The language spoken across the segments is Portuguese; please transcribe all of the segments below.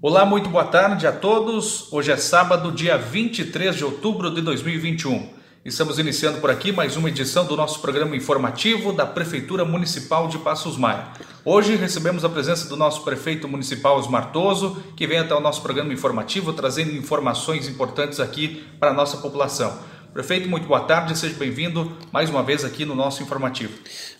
Olá, muito boa tarde a todos. Hoje é sábado, dia 23 de outubro de 2021. Estamos iniciando por aqui mais uma edição do nosso programa informativo da Prefeitura Municipal de Passos Maia. Hoje recebemos a presença do nosso prefeito municipal Osmar Toso, que vem até o nosso programa informativo trazendo informações importantes aqui para a nossa população. Prefeito, muito boa tarde, seja bem-vindo mais uma vez aqui no nosso informativo.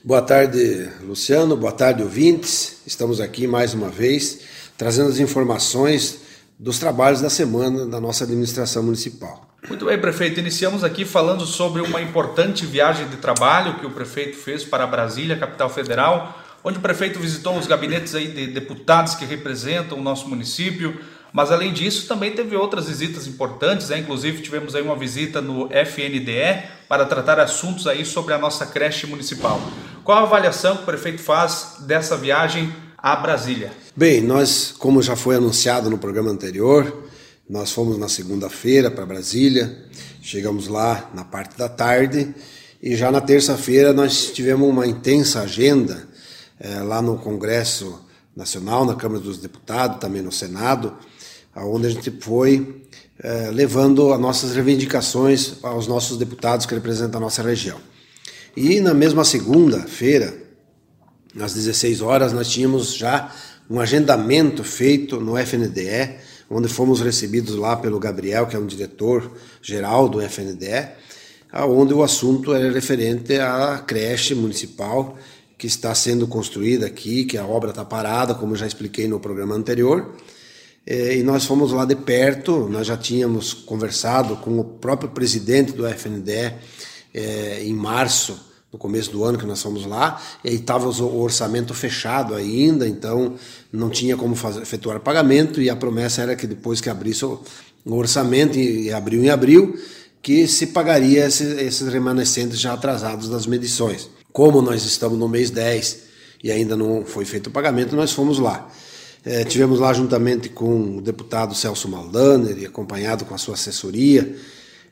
Boa tarde, Luciano, boa tarde, ouvintes. Estamos aqui mais uma vez trazendo as informações dos trabalhos da semana da nossa administração municipal. Muito bem, prefeito. Iniciamos aqui falando sobre uma importante viagem de trabalho que o prefeito fez para Brasília, capital federal, onde o prefeito visitou os gabinetes aí de deputados que representam o nosso município. Mas além disso, também teve outras visitas importantes, né? inclusive tivemos aí uma visita no FNDE para tratar assuntos aí sobre a nossa creche municipal. Qual a avaliação que o prefeito faz dessa viagem a Brasília? Bem, nós, como já foi anunciado no programa anterior, nós fomos na segunda-feira para Brasília, chegamos lá na parte da tarde e já na terça-feira nós tivemos uma intensa agenda é, lá no Congresso Nacional, na Câmara dos Deputados, também no Senado, onde a gente foi é, levando as nossas reivindicações aos nossos deputados que representam a nossa região. E na mesma segunda-feira, às 16 horas, nós tínhamos já um agendamento feito no FNDE, onde fomos recebidos lá pelo Gabriel, que é um diretor geral do FNDE, onde o assunto era referente à creche municipal que está sendo construída aqui, que a obra está parada, como já expliquei no programa anterior. É, e nós fomos lá de perto, nós já tínhamos conversado com o próprio presidente do FNDE é, em março no começo do ano que nós fomos lá, e aí estava o orçamento fechado ainda, então não tinha como fazer, efetuar pagamento, e a promessa era que depois que abrisse o, orçamento, e abril em abril, que se pagaria esses, esses remanescentes já atrasados das medições. Como nós estamos no mês 10 e ainda não foi feito o pagamento, nós fomos lá. É, tivemos lá juntamente com o deputado Celso Maldaner, acompanhado com a sua assessoria,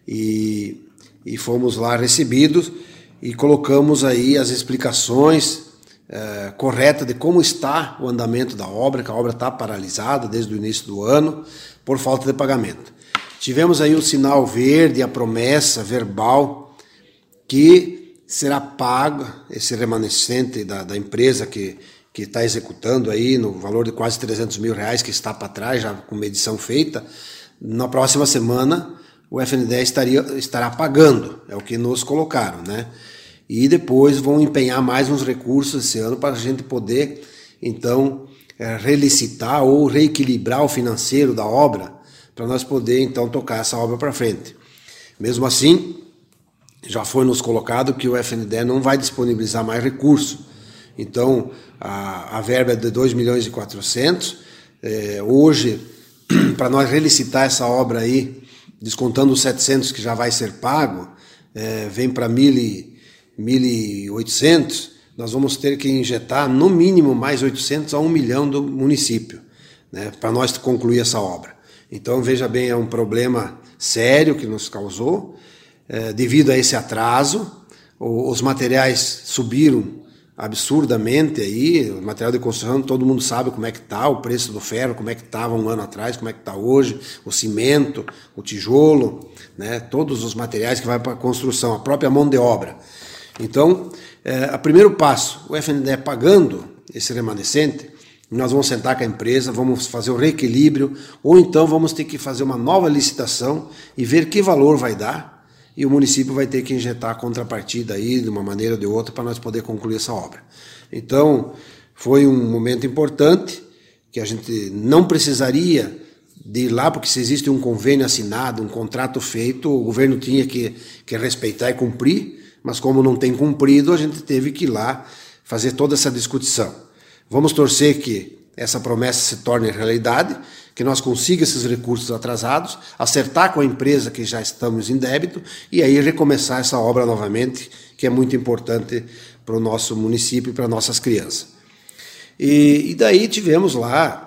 e, e fomos lá recebidos e colocamos aí as explicações é, corretas de como está o andamento da obra, que a obra está paralisada desde o início do ano por falta de pagamento. Tivemos aí o sinal verde, a promessa verbal que será pago esse remanescente da, da empresa que que está executando aí no valor de quase 300 mil reais que está para trás já com medição feita na próxima semana o FNDE estaria, estará pagando, é o que nos colocaram, né? E depois vão empenhar mais uns recursos esse ano para a gente poder, então, é, relicitar ou reequilibrar o financeiro da obra, para nós poder, então, tocar essa obra para frente. Mesmo assim, já foi nos colocado que o FNDE não vai disponibilizar mais recurso. Então, a, a verba é de 2 milhões e 400. É, hoje, para nós relicitar essa obra aí, descontando os 700 que já vai ser pago, é, vem para 1.800, nós vamos ter que injetar no mínimo mais 800 a 1 milhão do município, né, para nós concluir essa obra. Então, veja bem, é um problema sério que nos causou, é, devido a esse atraso, os materiais subiram absurdamente aí, o material de construção, todo mundo sabe como é que está, o preço do ferro, como é que estava um ano atrás, como é que está hoje, o cimento, o tijolo, né, todos os materiais que vai para a construção, a própria mão de obra. Então, é, a primeiro passo, o FNDE pagando esse remanescente, nós vamos sentar com a empresa, vamos fazer o reequilíbrio, ou então vamos ter que fazer uma nova licitação e ver que valor vai dar, e o município vai ter que injetar a contrapartida aí de uma maneira ou de outra para nós poder concluir essa obra. Então, foi um momento importante que a gente não precisaria de ir lá, porque se existe um convênio assinado, um contrato feito, o governo tinha que, que respeitar e cumprir, mas como não tem cumprido, a gente teve que ir lá fazer toda essa discussão. Vamos torcer que essa promessa se torne realidade que nós consiga esses recursos atrasados, acertar com a empresa que já estamos em débito e aí recomeçar essa obra novamente, que é muito importante para o nosso município e para nossas crianças. E, e daí tivemos lá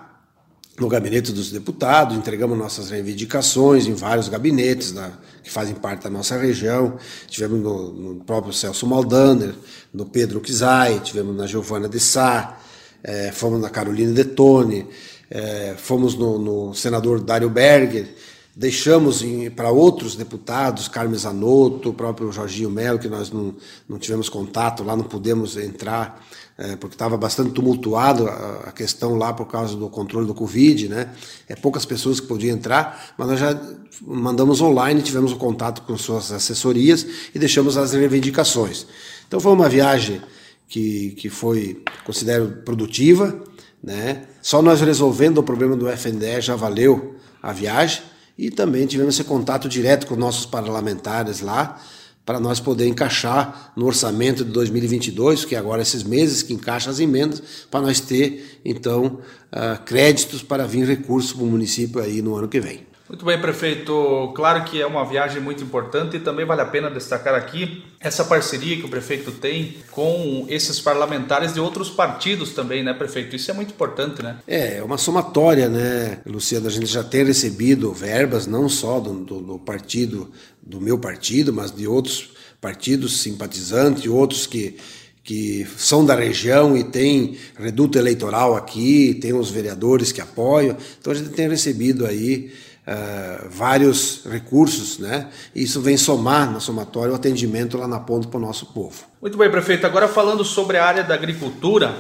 no gabinete dos deputados, entregamos nossas reivindicações em vários gabinetes da, que fazem parte da nossa região. Tivemos no, no próprio Celso Maldaner, no Pedro Kizai, tivemos na Giovana de Sá, é, fomos na Carolina Detone, é, fomos no, no, senador Dário Berger, deixamos para outros deputados, Carmen Zanotto, o próprio Jorginho Melo, que nós não, não tivemos contato lá, não pudemos entrar, é, porque estava bastante tumultuado a, a, questão lá por causa do controle do Covid, né? É poucas pessoas que podiam entrar, mas nós já mandamos online, tivemos o contato com suas assessorias e deixamos as reivindicações. Então foi uma viagem que, que foi, considero, produtiva, né? Só nós resolvendo o problema do FNDE já valeu a viagem e também tivemos esse contato direto com nossos parlamentares lá para nós poder encaixar no orçamento de 2022, que agora esses meses que encaixa as emendas, para nós ter então uh, créditos para vir recurso para o município aí no ano que vem. Muito bem, prefeito. Claro que é uma viagem muito importante e também vale a pena destacar aqui essa parceria que o prefeito tem com esses parlamentares de outros partidos também, né, prefeito? Isso é muito importante, né? É, é uma somatória, né, Luciano? A gente já tem recebido verbas não só do, do, do partido, do meu partido, mas de outros partidos simpatizantes, outros que que são da região e tem reduto eleitoral aqui, tem os vereadores que apoiam. Então a gente tem recebido aí uh, vários recursos, né? Isso vem somar na somatória o atendimento lá na ponta para o nosso povo. Muito bem, prefeito. Agora falando sobre a área da agricultura,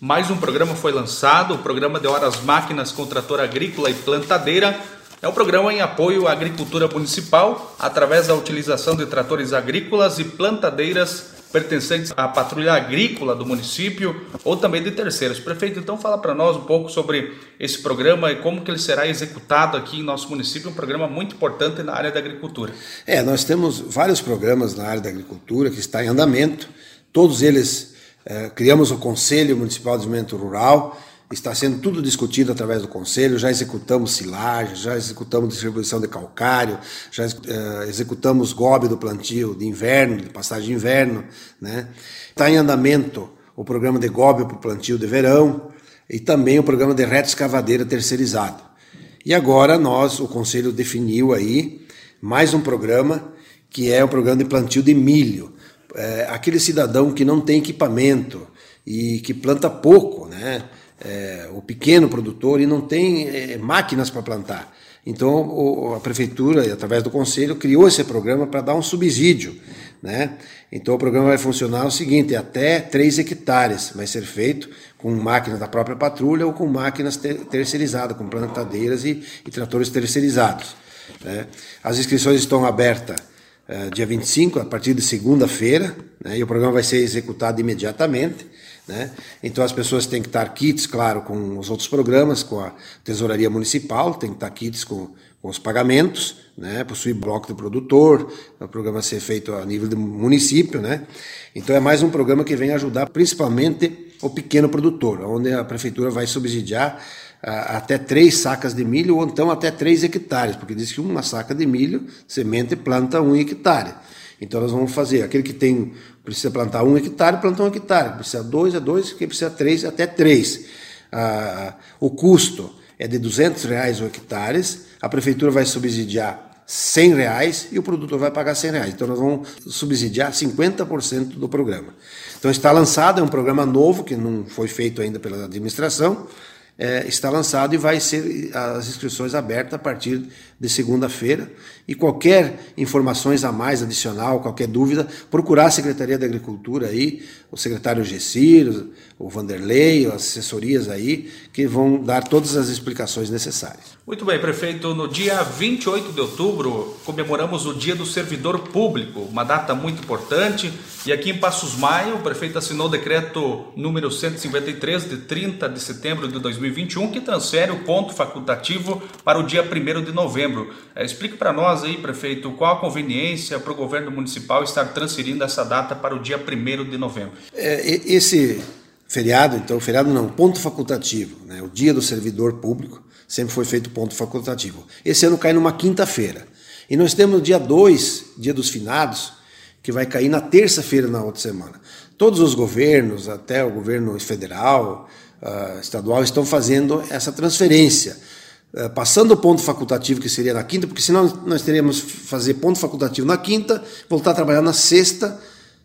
mais um programa foi lançado, o programa de horas máquinas com trator agrícola e plantadeira. É um programa em apoio à agricultura municipal, através da utilização de tratores agrícolas e plantadeiras pertencentes à patrulha agrícola do município ou também de terceiros. Prefeito, então fala para nós um pouco sobre esse programa e como que ele será executado aqui em nosso município, um programa muito importante na área da agricultura. É, nós temos vários programas na área da agricultura que está em andamento, todos eles é, criamos o Conselho Municipal de Desenvolvimento Rural, está sendo tudo discutido através do Conselho, já executamos silagem, já executamos distribuição de calcário, já uh, executamos gobe do plantio de inverno, de passagem de inverno. Né? Está em andamento o programa de gobe para o plantio de verão e também o programa de reto escavadeira terceirizado. E agora nós, o Conselho definiu aí mais um programa que é o programa de plantio de milho. É, aquele cidadão que não tem equipamento e que planta pouco, né? É, o pequeno produtor e não tem é, máquinas para plantar. Então o, a prefeitura, através do conselho, criou esse programa para dar um subsídio. Né? Então o programa vai funcionar o seguinte: até 3 hectares vai ser feito com máquinas da própria patrulha ou com máquinas ter terceirizadas, com plantadeiras e, e tratores terceirizados. Né? As inscrições estão abertas uh, dia 25, a partir de segunda-feira, né? e o programa vai ser executado imediatamente. Né? Então as pessoas têm que estar kits, claro, com os outros programas, com a tesouraria municipal, tem que estar kits com, com os pagamentos, né? possuir bloco do produtor, o programa ser feito a nível do município. Né? Então é mais um programa que vem ajudar principalmente o pequeno produtor, onde a prefeitura vai subsidiar ah, até três sacas de milho ou então até três hectares, porque diz que uma saca de milho, semente, planta um hectare. Então nós vamos fazer, aquele que tem precisa plantar um hectare, planta um hectare, precisa dois, é dois, quem precisa três, até três. Ah, o custo é de 200 reais o hectare, a prefeitura vai subsidiar 100 reais e o produtor vai pagar 100 reais. Então nós vamos subsidiar 50% do programa. Então está lançado, é um programa novo que não foi feito ainda pela administração, é, está lançado e vai ser as inscrições abertas a partir de segunda-feira. E qualquer informações a mais adicional, qualquer dúvida, procurar a Secretaria da Agricultura aí, o secretário Gessir, o Vanderlei, as assessorias aí, que vão dar todas as explicações necessárias. Muito bem, prefeito. No dia 28 de outubro, comemoramos o Dia do Servidor Público, uma data muito importante. E aqui em Passos Maio, o prefeito assinou o decreto número 153, de 30 de setembro de 2021, que transfere o ponto facultativo para o dia 1 de novembro. É, explique para nós aí, prefeito, qual a conveniência para o governo municipal estar transferindo essa data para o dia 1 de novembro. É, esse feriado, então, feriado não, ponto facultativo, né? o dia do servidor público sempre foi feito ponto facultativo. Esse ano cai numa quinta-feira. E nós temos o dia 2, dia dos finados, que vai cair na terça-feira na outra semana. Todos os governos, até o governo federal, uh, estadual, estão fazendo essa transferência eh, passando o ponto facultativo, que seria na quinta, porque senão nós teríamos fazer ponto facultativo na quinta, voltar a trabalhar na sexta,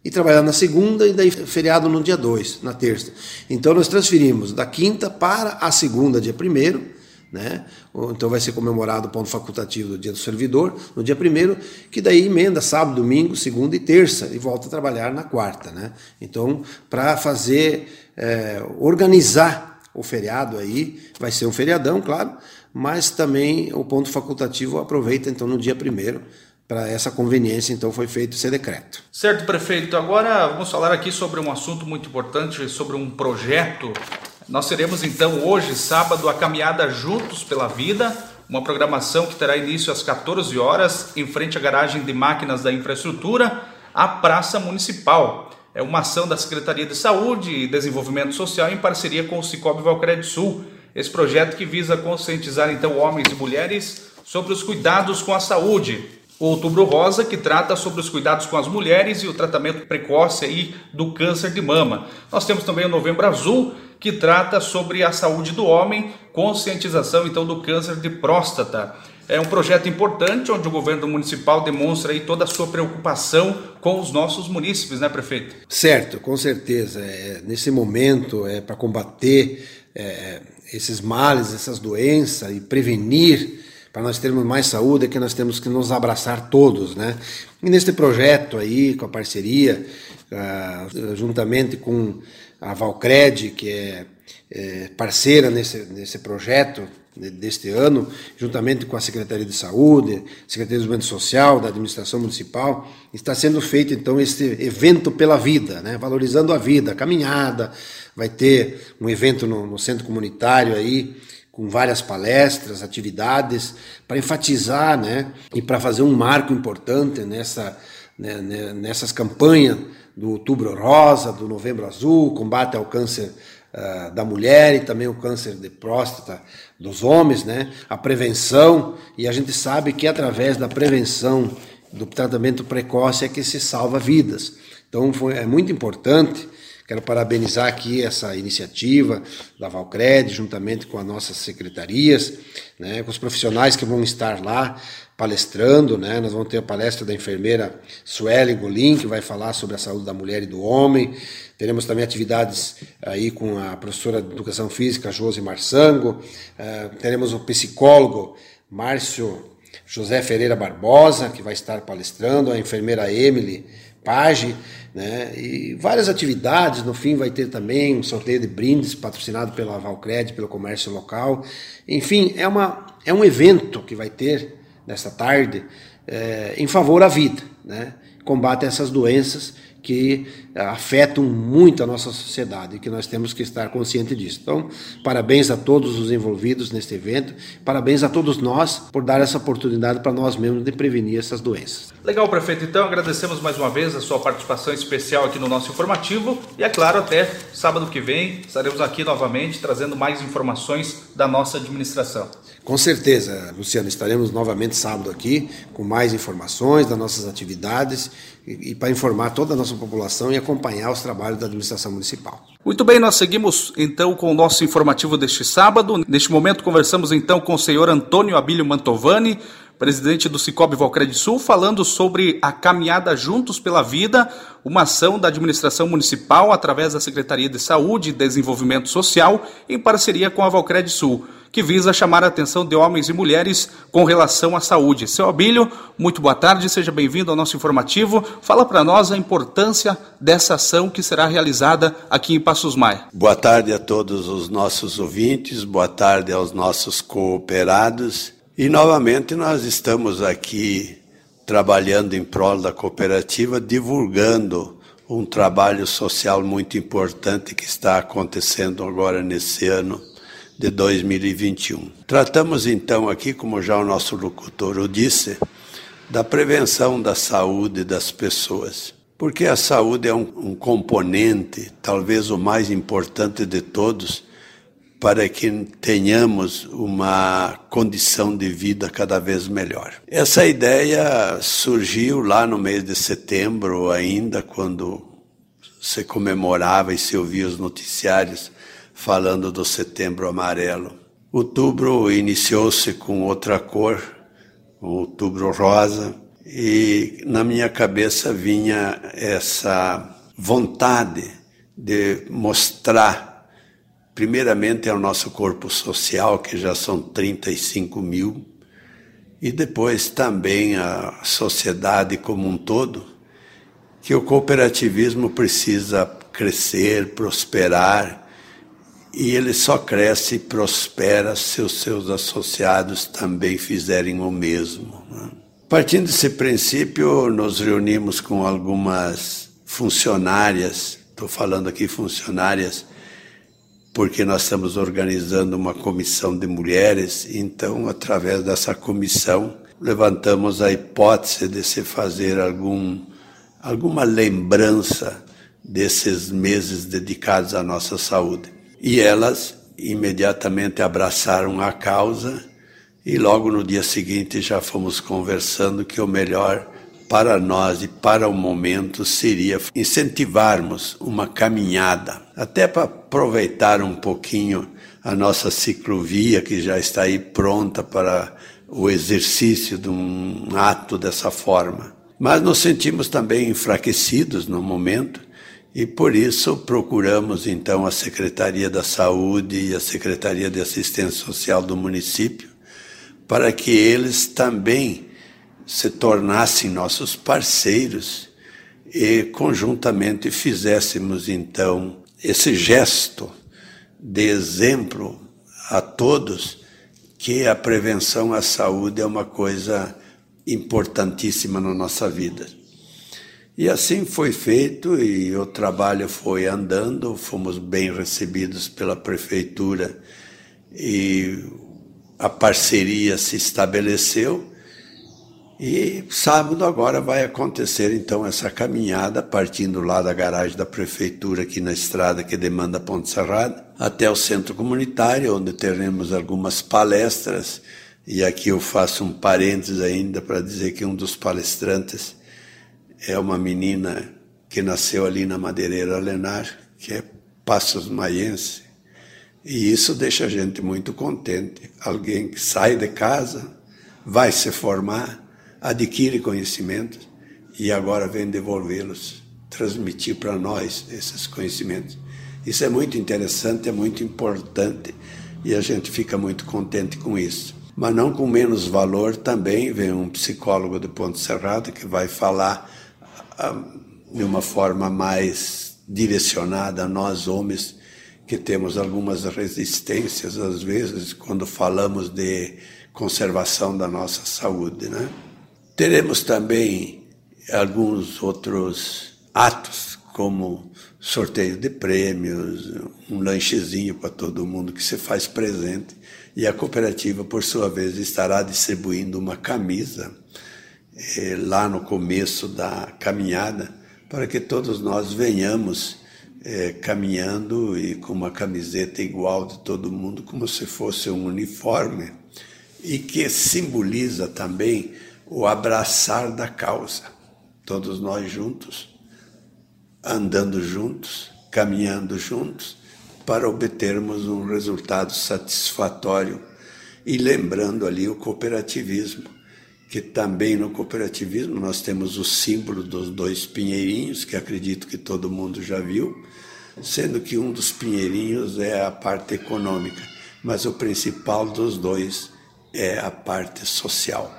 e trabalhar na segunda e daí feriado no dia 2, na terça. Então nós transferimos da quinta para a segunda, dia 1 né? Então vai ser comemorado o ponto facultativo do dia do servidor, no dia 1 que daí emenda sábado, domingo, segunda e terça, e volta a trabalhar na quarta. Né? Então, para fazer, é, organizar o feriado aí, vai ser um feriadão, claro, mas também o ponto facultativo aproveita então no dia 1 para essa conveniência, então foi feito esse decreto. Certo, prefeito. Agora vamos falar aqui sobre um assunto muito importante, sobre um projeto. Nós teremos então hoje, sábado, a caminhada Juntos pela Vida, uma programação que terá início às 14 horas, em frente à garagem de máquinas da infraestrutura, à Praça Municipal. É uma ação da Secretaria de Saúde e Desenvolvimento Social em parceria com o Cicobi Valcred Sul. Esse projeto que visa conscientizar então homens e mulheres sobre os cuidados com a saúde, o Outubro Rosa, que trata sobre os cuidados com as mulheres e o tratamento precoce aí do câncer de mama. Nós temos também o Novembro Azul, que trata sobre a saúde do homem, conscientização então do câncer de próstata. É um projeto importante onde o governo municipal demonstra aí toda a sua preocupação com os nossos munícipes, né, prefeito? Certo, com certeza. É, nesse momento é para combater é, esses males, essas doenças e prevenir para nós termos mais saúde é que nós temos que nos abraçar todos, né? E neste projeto aí, com a parceria, uh, juntamente com a Valcred, que é, é parceira nesse, nesse projeto deste ano, juntamente com a Secretaria de Saúde, Secretaria de Desenvolvimento Social, da Administração Municipal, está sendo feito então este evento pela vida, né? valorizando a vida, caminhada, vai ter um evento no, no centro comunitário aí, com várias palestras, atividades, para enfatizar né, e para fazer um marco importante nessa, né, né, nessas campanhas do Outubro Rosa, do Novembro Azul, combate ao câncer uh, da mulher e também o câncer de próstata dos homens, né, a prevenção, e a gente sabe que através da prevenção, do tratamento precoce é que se salva vidas. Então foi, é muito importante Quero parabenizar aqui essa iniciativa da Valcred, juntamente com as nossas secretarias, né, com os profissionais que vão estar lá palestrando. Né, nós vamos ter a palestra da enfermeira Sueli Golim, que vai falar sobre a saúde da mulher e do homem. Teremos também atividades aí com a professora de Educação Física, Josi Marçango. Uh, teremos o psicólogo Márcio José Ferreira Barbosa, que vai estar palestrando, a enfermeira Emily Page, né? E várias atividades, no fim vai ter também um sorteio de brindes patrocinado pela Valcred, pelo comércio local. Enfim, é, uma, é um evento que vai ter nesta tarde é, em favor à vida, né? combate essas doenças que eh, afetam muito a nossa sociedade e que nós temos que estar conscientes disso. Então, parabéns a todos os envolvidos neste evento, parabéns a todos nós por dar essa oportunidade para nós mesmos de prevenir essas doenças. Legal, prefeito. Então, agradecemos mais uma vez a sua participação especial aqui no nosso informativo e, é claro, até sábado que vem estaremos aqui novamente trazendo mais informações da nossa administração. Com certeza, Luciano, estaremos novamente sábado aqui com mais informações das nossas atividades e, e para informar toda a nossa população e acompanhar os trabalhos da administração municipal. Muito bem, nós seguimos então com o nosso informativo deste sábado. Neste momento conversamos então com o senhor Antônio Abílio Mantovani, presidente do Cicobi Valcred Sul, falando sobre a caminhada Juntos pela Vida, uma ação da administração municipal através da Secretaria de Saúde e Desenvolvimento Social em parceria com a Valcred Sul que visa chamar a atenção de homens e mulheres com relação à saúde. Seu Abílio, muito boa tarde, seja bem-vindo ao nosso informativo. Fala para nós a importância dessa ação que será realizada aqui em Passos Maia. Boa tarde a todos os nossos ouvintes, boa tarde aos nossos cooperados. E novamente nós estamos aqui trabalhando em prol da cooperativa, divulgando um trabalho social muito importante que está acontecendo agora nesse ano de 2021. Tratamos então aqui, como já o nosso locutor o disse, da prevenção da saúde das pessoas. Porque a saúde é um, um componente, talvez o mais importante de todos, para que tenhamos uma condição de vida cada vez melhor. Essa ideia surgiu lá no mês de setembro, ainda quando se comemorava e se ouvia os noticiários falando do Setembro Amarelo. Outubro iniciou-se com outra cor, Outubro Rosa, e na minha cabeça vinha essa vontade de mostrar, primeiramente, ao nosso corpo social, que já são 35 mil, e depois também à sociedade como um todo, que o cooperativismo precisa crescer, prosperar, e ele só cresce e prospera se os seus associados também fizerem o mesmo. Né? Partindo desse princípio, nos reunimos com algumas funcionárias, estou falando aqui funcionárias, porque nós estamos organizando uma comissão de mulheres, então, através dessa comissão, levantamos a hipótese de se fazer algum, alguma lembrança desses meses dedicados à nossa saúde. E elas imediatamente abraçaram a causa e logo no dia seguinte já fomos conversando que o melhor para nós e para o momento seria incentivarmos uma caminhada, até para aproveitar um pouquinho a nossa ciclovia que já está aí pronta para o exercício de um ato dessa forma. Mas nos sentimos também enfraquecidos no momento e por isso procuramos então a Secretaria da Saúde e a Secretaria de Assistência Social do município para que eles também se tornassem nossos parceiros e conjuntamente fizéssemos então esse gesto de exemplo a todos que a prevenção à saúde é uma coisa importantíssima na nossa vida. E assim foi feito e o trabalho foi andando, fomos bem recebidos pela prefeitura e a parceria se estabeleceu. E sábado agora vai acontecer então essa caminhada partindo lá da garagem da prefeitura aqui na estrada que demanda Ponte Serrada até o centro comunitário onde teremos algumas palestras e aqui eu faço um parênteses ainda para dizer que um dos palestrantes é uma menina que nasceu ali na Madeireira Lenar, que é Passos Maiense. E isso deixa a gente muito contente. Alguém que sai de casa, vai se formar, adquire conhecimentos e agora vem devolvê-los, transmitir para nós esses conhecimentos. Isso é muito interessante, é muito importante e a gente fica muito contente com isso. Mas não com menos valor também vem um psicólogo do Ponto Cerrado que vai falar de uma forma mais direcionada a nós homens que temos algumas resistências às vezes quando falamos de conservação da nossa saúde, né? Teremos também alguns outros atos como sorteio de prêmios, um lanchezinho para todo mundo que se faz presente. E a cooperativa por sua vez estará distribuindo uma camisa eh, lá no começo da caminhada, para que todos nós venhamos eh, caminhando e com uma camiseta igual de todo mundo, como se fosse um uniforme, e que simboliza também o abraçar da causa. Todos nós juntos, andando juntos, caminhando juntos, para obtermos um resultado satisfatório e lembrando ali o cooperativismo que também no cooperativismo nós temos o símbolo dos dois pinheirinhos, que acredito que todo mundo já viu, sendo que um dos pinheirinhos é a parte econômica, mas o principal dos dois é a parte social.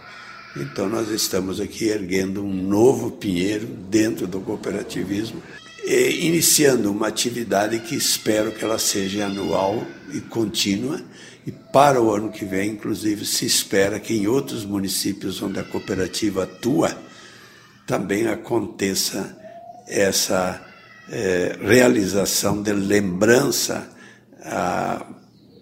Então nós estamos aqui erguendo um novo pinheiro dentro do cooperativismo iniciando uma atividade que espero que ela seja anual e contínua e para o ano que vem, inclusive, se espera que em outros municípios onde a cooperativa atua também aconteça essa é, realização de lembrança à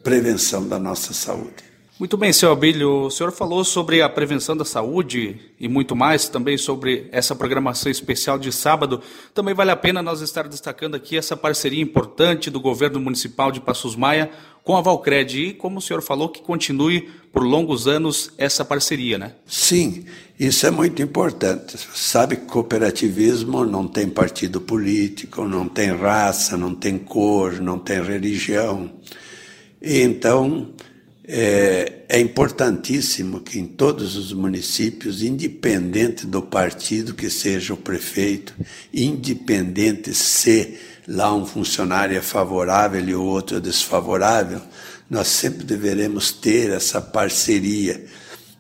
prevenção da nossa saúde. Muito bem, senhor Abílio. O senhor falou sobre a prevenção da saúde e muito mais, também sobre essa programação especial de sábado. Também vale a pena nós estar destacando aqui essa parceria importante do governo municipal de Passos Maia com a Valcred e, como o senhor falou, que continue por longos anos essa parceria, né? Sim, isso é muito importante. Sabe que cooperativismo não tem partido político, não tem raça, não tem cor, não tem religião. Então É, é, importantíssimo que em todos os municípios, independente do partido que seja o prefeito, independente se lá um funcionário é favorável e o outro é desfavorável, nós sempre deveremos ter essa parceria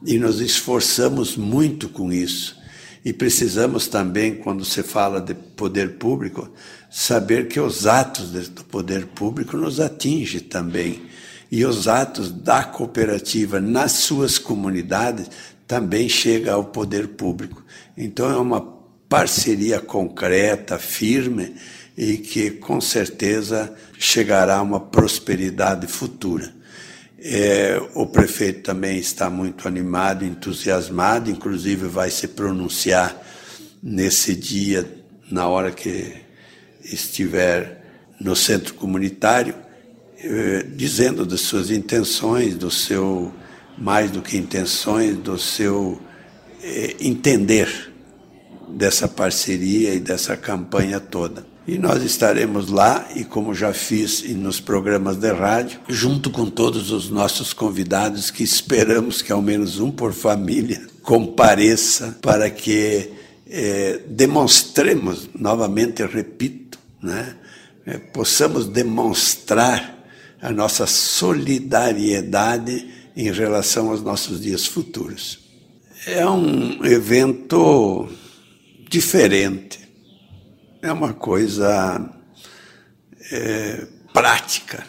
e nos esforçamos muito com isso. E precisamos também, quando se fala de poder público, saber que os atos do poder público nos atingem também. E os atos da cooperativa nas suas comunidades também chegam ao poder público. Então é uma parceria concreta, firme e que com certeza chegará a uma prosperidade futura. É, o prefeito também está muito animado, entusiasmado, inclusive vai se pronunciar nesse dia, na hora que estiver no centro comunitário, dizendo das suas intenções, do seu, mais do que intenções, do seu é, entender dessa parceria e dessa campanha toda. E nós estaremos lá, e como já fiz nos programas de rádio, junto com todos os nossos convidados, que esperamos que ao menos um por família compareça para que é, demonstremos, novamente repito, né, é, possamos demonstrar a nossa solidariedade em relação aos nossos dias futuros. É um evento diferente é uma coisa é, prática.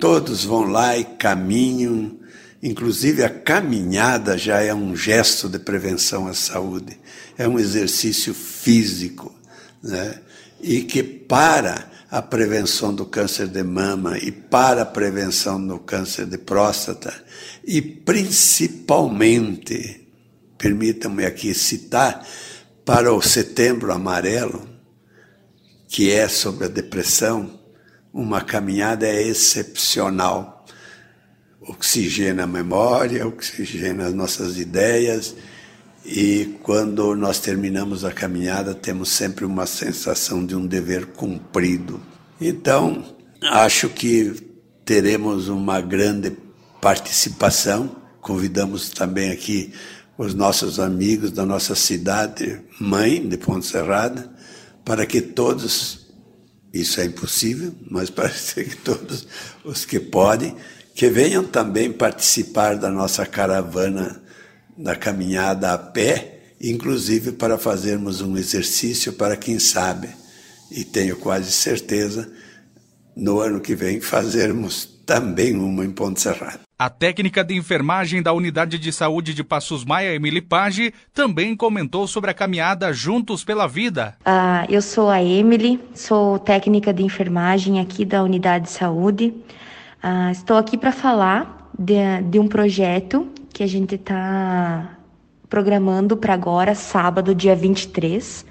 Todos vão lá e caminham, inclusive a caminhada já é um gesto de prevenção à saúde, é um exercício físico, né? e que para a prevenção do câncer de mama e para a prevenção do câncer de próstata, e principalmente, permitam-me aqui citar, para o setembro amarelo, que é sobre a depressão, uma caminhada excepcional. Oxigena a memória, oxigena as nossas ideias, e quando nós terminamos a caminhada, temos sempre uma sensação de um dever cumprido. Então, acho que teremos uma grande participação. Convidamos também aqui os nossos amigos da nossa cidade, mãe de Ponte para que todos, isso é impossível, mas para que todos os que podem, que venham também participar da nossa caravana da caminhada a pé, inclusive para fazermos um exercício para quem sabe, e tenho quase certeza, no ano que vem fazermos também uma em Ponte Serrada. A técnica de enfermagem da Unidade de Saúde de Passos Maia, Emily Page, também comentou sobre a caminhada Juntos pela Vida. Uh, eu sou a Emily, sou técnica de enfermagem aqui da Unidade de Saúde. Uh, estou aqui para falar de, de um projeto que a gente está programando para agora, sábado, dia 23,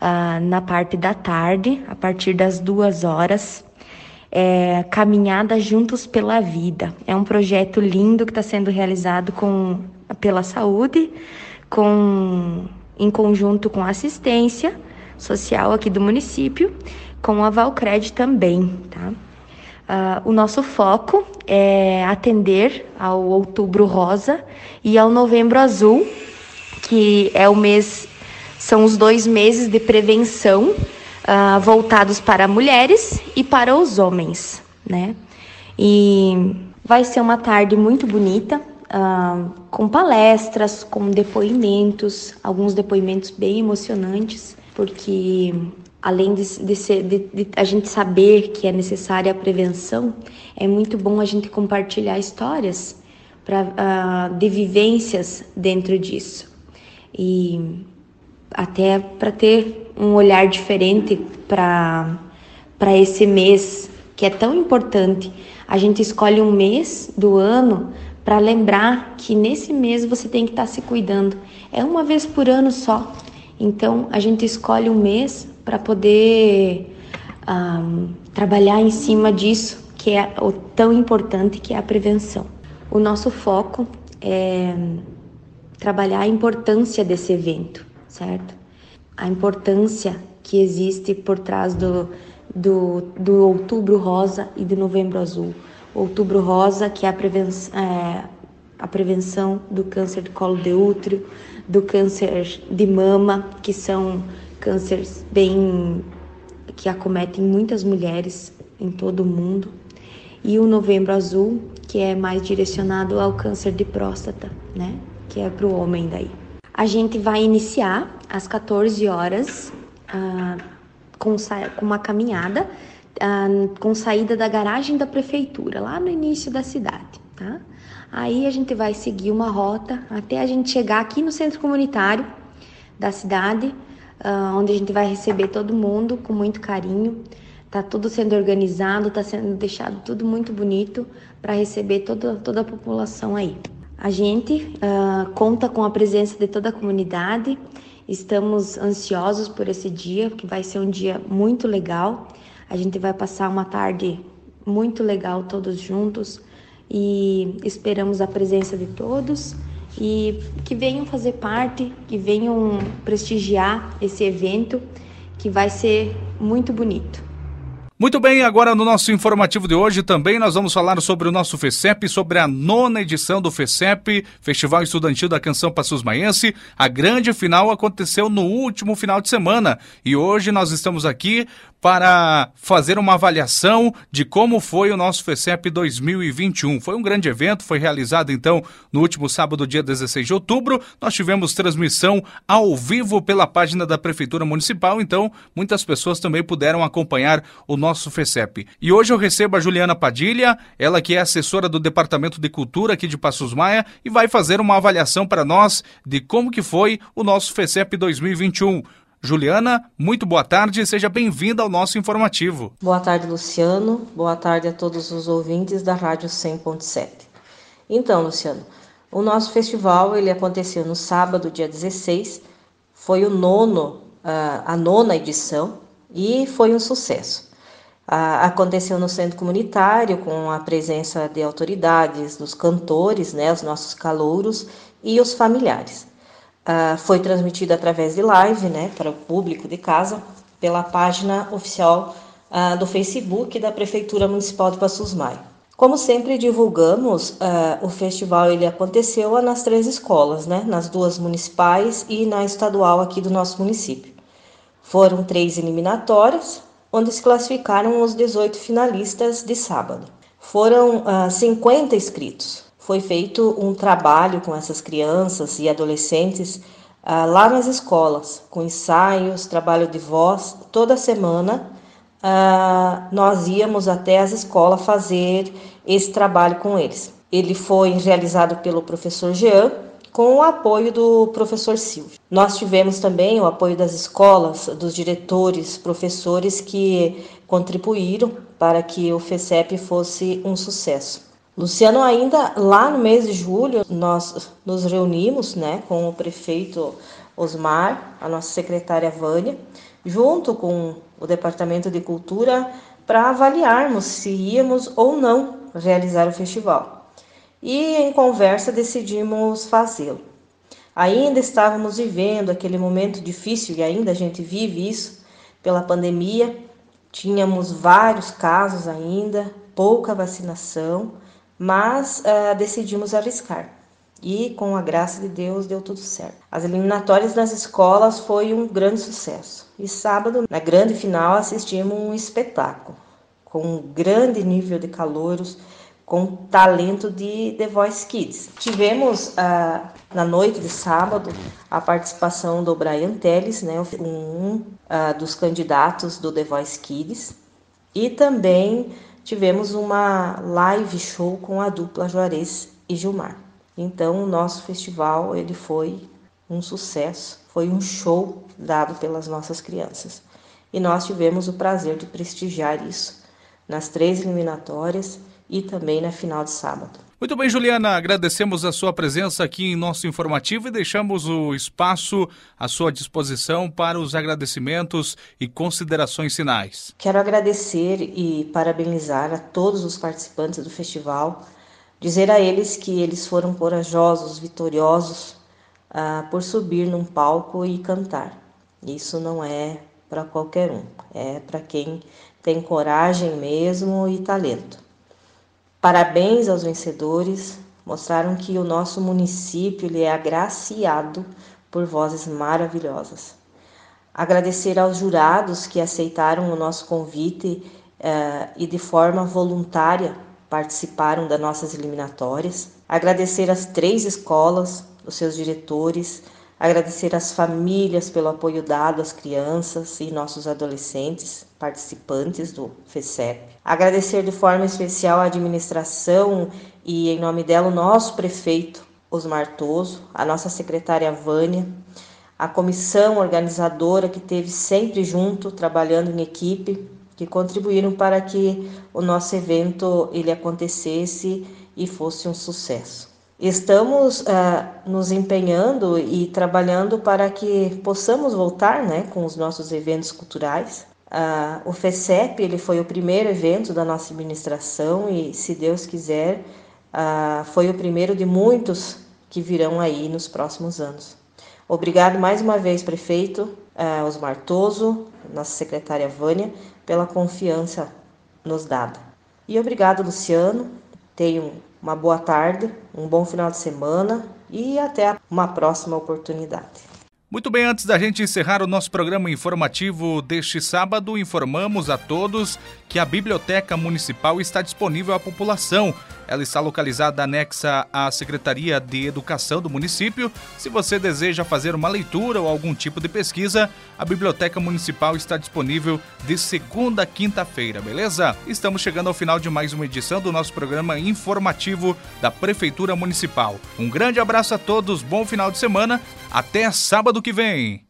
uh, na parte da tarde, a partir das duas horas é, Caminhada Juntos pela Vida. É um projeto lindo que está sendo realizado com, pela saúde, com, em conjunto com a assistência social aqui do município, com a Valcred também, tá? Uh, o nosso foco é atender ao Outubro Rosa e ao Novembro Azul, que é o mês, são os dois meses de prevenção uh, voltados para mulheres e para os homens, né? E vai ser uma tarde muito bonita, uh, com palestras, com depoimentos, alguns depoimentos bem emocionantes, porque além de, de, ser, de, de, a gente saber que é necessária a prevenção, é muito bom a gente compartilhar histórias pra, uh, de vivências dentro disso. E até para ter um olhar diferente para esse mês que é tão importante. A gente escolhe um mês do ano para lembrar que nesse mês você tem que estar tá se cuidando. É uma vez por ano só. Então a gente escolhe um mês para poder um, trabalhar em cima disso que é o tão importante que é a prevenção. O nosso foco é trabalhar a importância desse evento certo? A importância que existe por trás do, do, do outubro rosa e do novembro azul. Outubro Rosa, que é a é, a prevenção do câncer de colo de útero, do câncer de mama, que são cânceres bem que acometem muitas mulheres em todo o mundo, e o Novembro Azul, que é mais direcionado ao câncer de próstata, né? Que é para o homem daí. A gente vai iniciar às 14 horas ah, com, com, uma caminhada ah, com saída da garagem da prefeitura, lá no início da cidade, tá? Aí a gente vai seguir uma rota até a gente chegar aqui no centro comunitário da cidade, uh, onde a gente vai receber todo mundo com muito carinho. Tá tudo sendo organizado, tá sendo deixado tudo muito bonito para receber toda, toda a população aí. A gente uh, conta com a presença de toda a comunidade. Estamos ansiosos por esse dia, que vai ser um dia muito legal. A gente vai passar uma tarde muito legal todos juntos e esperamos a presença de todos e que venham fazer parte, que venham prestigiar esse evento que vai ser muito bonito. Muito bem, agora no nosso informativo de hoje também nós vamos falar sobre o nosso FECEP, sobre a nona edição do FECEP, Festival Estudantil da Canção Passos Maense. A grande final aconteceu no último final de semana e hoje nós estamos aqui para fazer uma avaliação de como foi o nosso FECEP 2021. Foi um grande evento, foi realizado então no último sábado, dia 16 de outubro. Nós tivemos transmissão ao vivo pela página da Prefeitura Municipal, então muitas pessoas também puderam acompanhar o nosso FECEP. E hoje eu recebo a Juliana Padilha, ela que é assessora do Departamento de Cultura aqui de Passos Maia e vai fazer uma avaliação para nós de como que foi o nosso FECEP 2021. Juliana, muito boa tarde seja bem-vinda ao nosso informativo. Boa tarde, Luciano. Boa tarde a todos os ouvintes da Rádio 100.7. Então, Luciano, o nosso festival ele aconteceu no sábado, dia 16, foi o nono, a nona edição e foi um sucesso. Aconteceu no centro comunitário com a presença de autoridades, dos cantores, né, os nossos calouros e os familiares. Uh, foi transmitido através de live, né, para o público de casa, pela página oficial uh, do Facebook da Prefeitura Municipal de Passos Maia. Como sempre divulgamos, uh, o festival ele aconteceu nas três escolas, né, nas duas municipais e na estadual aqui do nosso município. Foram três eliminatórias, onde se classificaram os 18 finalistas de sábado. Foram 50 inscritos, foi feito um trabalho com essas crianças e adolescentes ah, lá nas escolas, com ensaios, trabalho de voz. Toda semana ah, nós íamos até as escolas fazer esse trabalho com eles. Ele foi realizado pelo professor Jean, com o apoio do professor Silvio. Nós tivemos também o apoio das escolas, dos diretores, professores que contribuíram para que o FECEP fosse um sucesso. Luciano, ainda lá no mês de julho, nós nos reunimos né, com o prefeito Osmar, a nossa secretária Vânia, junto com o Departamento de Cultura, para avaliarmos se íamos ou não realizar o festival. E em conversa decidimos fazê-lo. Ainda estávamos vivendo aquele momento difícil e ainda a gente vive isso pela pandemia. Tínhamos vários casos ainda, pouca vacinação mas uh, decidimos arriscar. E com a graça de Deus deu tudo certo. As eliminatórias nas escolas foi um grande sucesso. E sábado, na grande final, assistimos um espetáculo com um grande nível de calouros, com talento de The Voice Kids. Tivemos uh, na noite de sábado a participação do Brian Teles, né, um uh, dos candidatos do The Voice Kids, e também tivemos uma live show com a dupla Juarez e Gilmar. Então, o nosso festival ele foi um sucesso, foi um show dado pelas nossas crianças. E nós tivemos o prazer de prestigiar isso nas três eliminatórias e também na final de sábado. Muito bem, Juliana, agradecemos a sua presença aqui em nosso informativo e deixamos o espaço à sua disposição para os agradecimentos e considerações finais. Quero agradecer e parabenizar a todos os participantes do festival, dizer a eles que eles foram corajosos, vitoriosos uh, por subir num palco e cantar. Isso não é para qualquer um, é para quem tem coragem mesmo e talento. Parabéns aos vencedores, mostraram que o nosso município ele é agraciado por vozes maravilhosas. Agradecer aos jurados que aceitaram o nosso convite uh, e de forma voluntária participaram das nossas eliminatórias. Agradecer às três escolas, os seus diretores, agradecer às famílias pelo apoio dado às crianças e nossos adolescentes participantes do FECEP. Agradecer de forma especial à administração e, em nome dela, o nosso prefeito Osmar Toso, a nossa secretária Vânia, a comissão organizadora que teve sempre junto, trabalhando em equipe, que contribuíram para que o nosso evento ele acontecesse e fosse um sucesso. Estamos uh, nos empenhando e trabalhando para que possamos voltar né, com os nossos eventos culturais. Uh, o FECEP ele foi o primeiro evento da nossa administração e, se Deus quiser, uh, foi o primeiro de muitos que virão aí nos próximos anos. Obrigado mais uma vez, prefeito uh, Osmar Toso, nossa secretária Vânia, pela confiança nos dada. E obrigado, Luciano. Tenham uma boa tarde, um bom final de semana e até uma próxima oportunidade. Muito bem, antes da gente encerrar o nosso programa informativo deste sábado, informamos a todos que a Biblioteca Municipal está disponível à população. Ela está localizada anexa à Secretaria de Educação do município. Se você deseja fazer uma leitura ou algum tipo de pesquisa, a Biblioteca Municipal está disponível de segunda a quinta-feira, beleza? Estamos chegando ao final de mais uma edição do nosso programa informativo da Prefeitura Municipal. Um grande abraço a todos, bom final de semana, até sábado que vem.